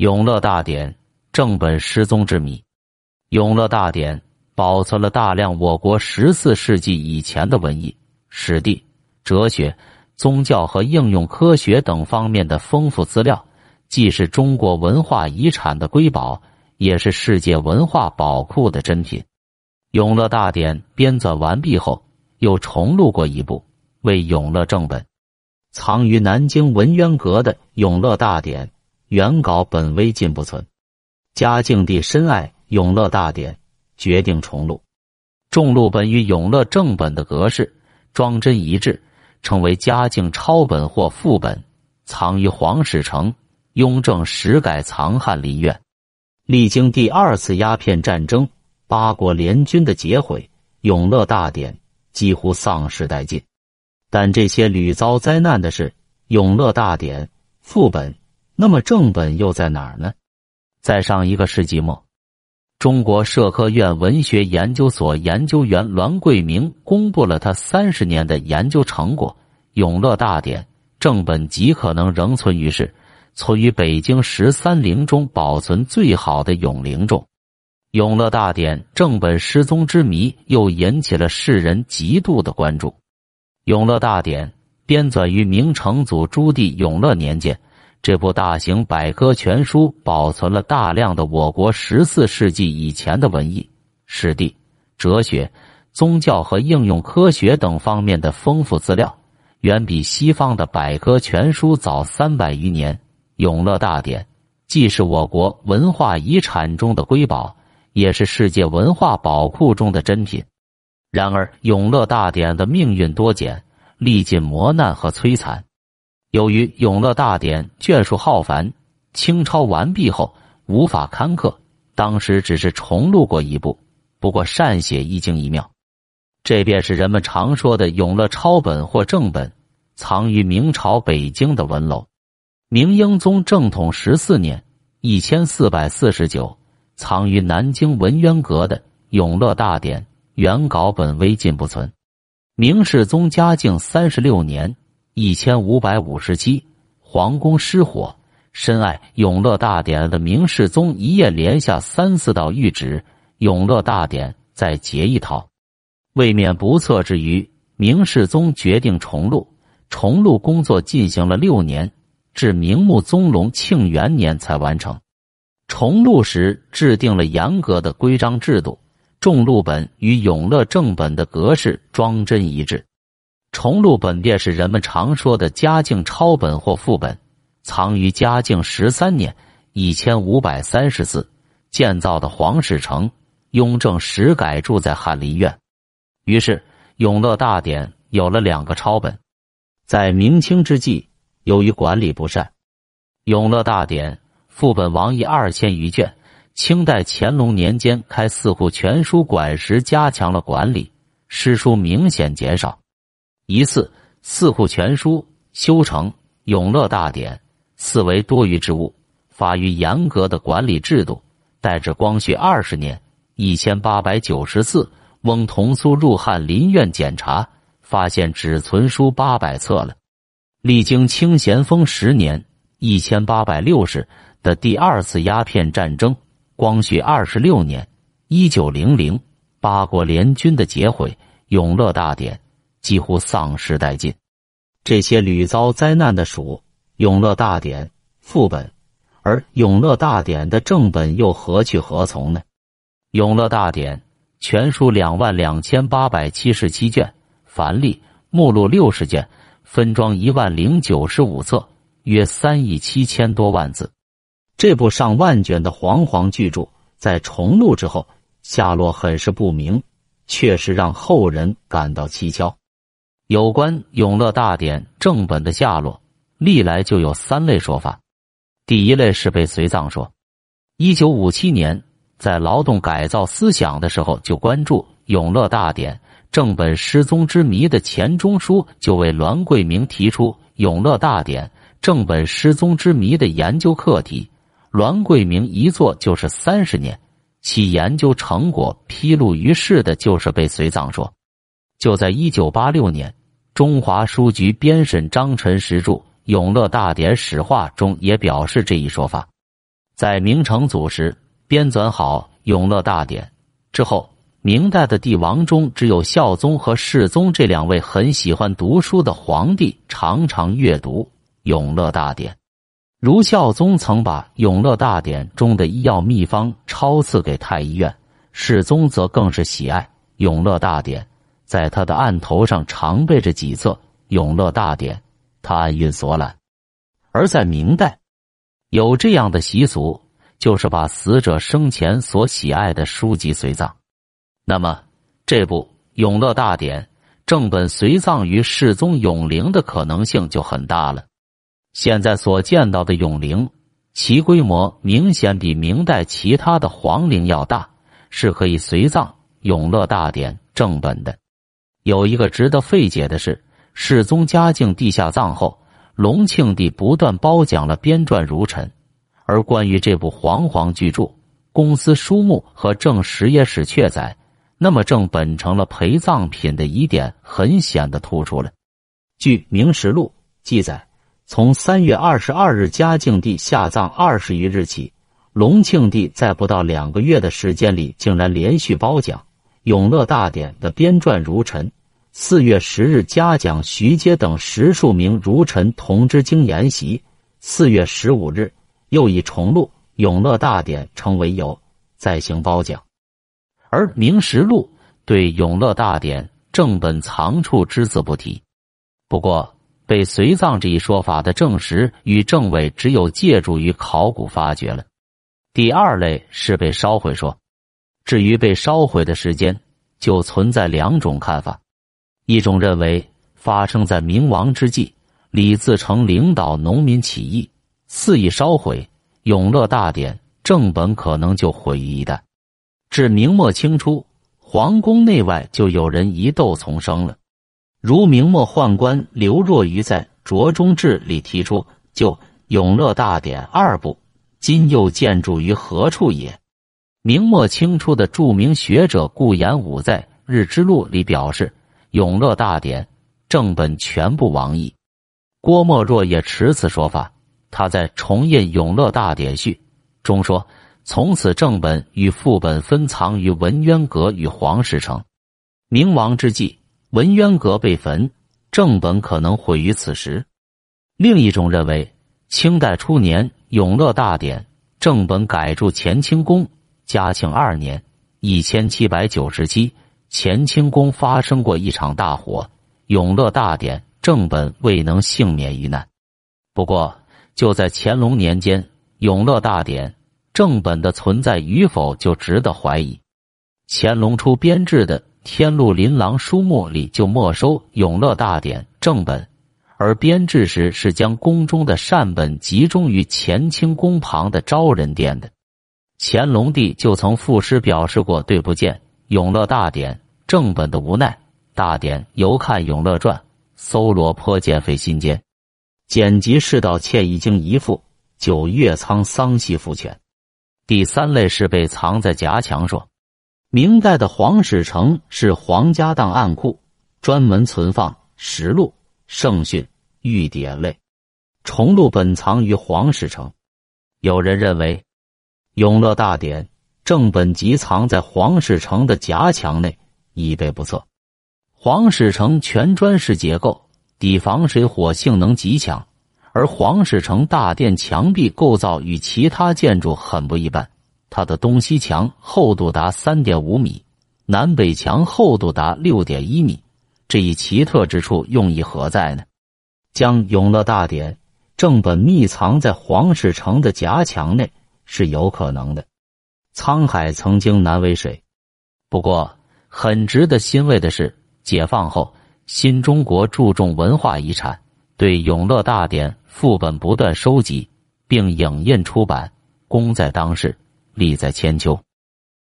永乐大典正本失踪之谜。永乐大典保存了大量我国十四世纪以前的文艺、史地、哲学、宗教和应用科学等方面的丰富资料，既是中国文化遗产的瑰宝，也是世界文化宝库的珍品。永乐大典编纂完毕后，又重录过一部，为永乐正本，藏于南京文渊阁的《永乐大典》。原稿本微尽不存，嘉靖帝深爱《永乐大典》，决定重录。重录本与永乐正本的格式装帧一致，称为嘉靖抄本或副本，藏于皇室城雍正史改藏翰林院。历经第二次鸦片战争、八国联军的劫毁，《永乐大典》几乎丧失殆尽。但这些屡遭灾难的是《永乐大典》副本。那么正本又在哪儿呢？在上一个世纪末，中国社科院文学研究所研究员栾桂明公布了他三十年的研究成果，《永乐大典》正本极可能仍存于世，存于北京十三陵中保存最好的永陵中。《永乐大典》正本失踪之谜又引起了世人极度的关注。《永乐大典》编纂于明成祖朱棣永乐年间。这部大型百科全书保存了大量的我国十四世纪以前的文艺、史地、哲学、宗教和应用科学等方面的丰富资料，远比西方的百科全书早三百余年。《永乐大典》既是我国文化遗产中的瑰宝，也是世界文化宝库中的珍品。然而，《永乐大典》的命运多舛，历尽磨难和摧残。由于《永乐大典》卷数浩繁，清抄完毕后无法刊刻，当时只是重录过一部。不过善写一经一妙，这便是人们常说的永乐抄本或正本，藏于明朝北京的文楼。明英宗正统十四年（一千四百四十九），藏于南京文渊阁的《永乐大典》原稿本微尽不存。明世宗嘉靖三十六年。一千五百五十七，皇宫失火，深爱《永乐大典》的明世宗一夜连下三四道谕旨，《永乐大典》再结一套。为免不测之余，明世宗决定重录。重录工作进行了六年，至明穆宗隆庆元年才完成。重录时制定了严格的规章制度，重录本与永乐正本的格式装帧一致。重录本便是人们常说的嘉靖抄本或副本，藏于嘉靖十三年（一千五百三十四）建造的皇室城雍正时改住在翰林院。于是，《永乐大典》有了两个抄本。在明清之际，由于管理不善，《永乐大典》副本亡佚二千余卷。清代乾隆年间开四库全书馆时，加强了管理，诗书明显减少。一次四库全书修成《永乐大典》，四为多余之物，发于严格的管理制度。待至光绪二十年（一千八百九十四），翁同苏入翰林院检查，发现只存书八百册了。历经清咸丰十年（一千八百六十）的第二次鸦片战争，光绪二十六年（一九零零），八国联军的劫毁，《永乐大典》。几乎丧失殆尽。这些屡遭灾难的属《永乐大典》副本，而《永乐大典》的正本又何去何从呢？《永乐大典》全书两万两千八百七十七卷，繁例目录六十卷，分装一万零九十五册，约三亿七千多万字。这部上万卷的煌煌巨著，在重录之后，下落很是不明，确实让后人感到蹊跷。有关《永乐大典》正本的下落，历来就有三类说法。第一类是被随葬说。一九五七年，在劳动改造思想的时候，就关注《永乐大典》正本失踪之谜的钱钟书，就为栾桂明提出《永乐大典》正本失踪之谜的研究课题。栾桂明一做就是三十年，其研究成果披露于世的就是被随葬说。就在一九八六年。中华书局编审张晨实著《永乐大典史话》中也表示这一说法。在明成祖时编纂好《永乐大典》之后，明代的帝王中只有孝宗和世宗这两位很喜欢读书的皇帝常常阅读《永乐大典》。如孝宗曾把《永乐大典》中的医药秘方抄赐给太医院，世宗则更是喜爱《永乐大典》，在他的案头上常备着几册《永乐大典》，他暗运所览。而在明代，有这样的习俗，就是把死者生前所喜爱的书籍随葬。那么，这部《永乐大典》正本随葬于世宗永陵的可能性就很大了。现在所见到的永陵，其规模明显比明代其他的皇陵要大，是可以随葬《永乐大典》正本的。有一个值得费解的是，世宗嘉靖帝下葬后。隆庆帝不断褒奖了编撰儒臣，而关于这部煌煌巨著，公司书目和正史野史确载，那么正本成了陪葬品的疑点很显的突出了。据《明实录》记载，从三月二十二日嘉靖帝下葬二十余日起，隆庆帝在不到两个月的时间里，竟然连续褒奖《永乐大典》的编撰儒臣。四月十日，嘉奖徐阶等十数名儒臣同知经研习。四月十五日，又以重录《永乐大典》称为由，再行褒奖。而《明实录》对《永乐大典》正本藏处只字不提。不过，被随葬这一说法的证实与证伪，只有借助于考古发掘了。第二类是被烧毁说，至于被烧毁的时间，就存在两种看法。一种认为发生在明亡之际，李自成领导农民起义，肆意烧毁《永乐大典》正本，可能就毁于一旦。至明末清初，皇宫内外就有人疑窦丛生了。如明末宦官刘若愚在《卓中志》里提出：“就《永乐大典》二部，今又建筑于何处也？”明末清初的著名学者顾炎武在《日之录》里表示。《永乐大典》正本全部亡佚，郭沫若也持此说法。他在重印《永乐大典序》中说：“从此正本与副本分藏于文渊阁与皇室城。明亡之际，文渊阁被焚，正本可能毁于此时。”另一种认为，清代初年《永乐大典》正本改铸乾清宫，嘉庆二年（一千七百九十七）。乾清宫发生过一场大火，《永乐大典》正本未能幸免于难。不过，就在乾隆年间，《永乐大典》正本的存在与否就值得怀疑。乾隆初编制的《天禄琳琅书目》里就没收《永乐大典》正本，而编制时是将宫中的善本集中于乾清宫旁的昭仁殿的。乾隆帝就曾赋诗表示过对不见。《永乐大典》正本的无奈，大典犹看《永乐传》，搜罗颇见费心间。简辑世道欠一经一复，九月仓桑系复全。第三类是被藏在夹墙说。明代的皇史城是皇家档案库，专门存放实录、圣训、御典类。重录本藏于皇史城。有人认为，《永乐大典》。正本即藏在皇室城的夹墙内，以备不测。皇室城全砖式结构，抵防水火性能极强，而皇室城大殿墙壁构造与其他建筑很不一般。它的东西墙厚度达三点五米，南北墙厚度达六点一米。这一奇特之处用意何在呢？将《永乐大典》正本密藏在皇室城的夹墙内是有可能的。沧海曾经难为水，不过很值得欣慰的是，解放后新中国注重文化遗产，对《永乐大典》副本不断收集，并影印出版，功在当世，利在千秋。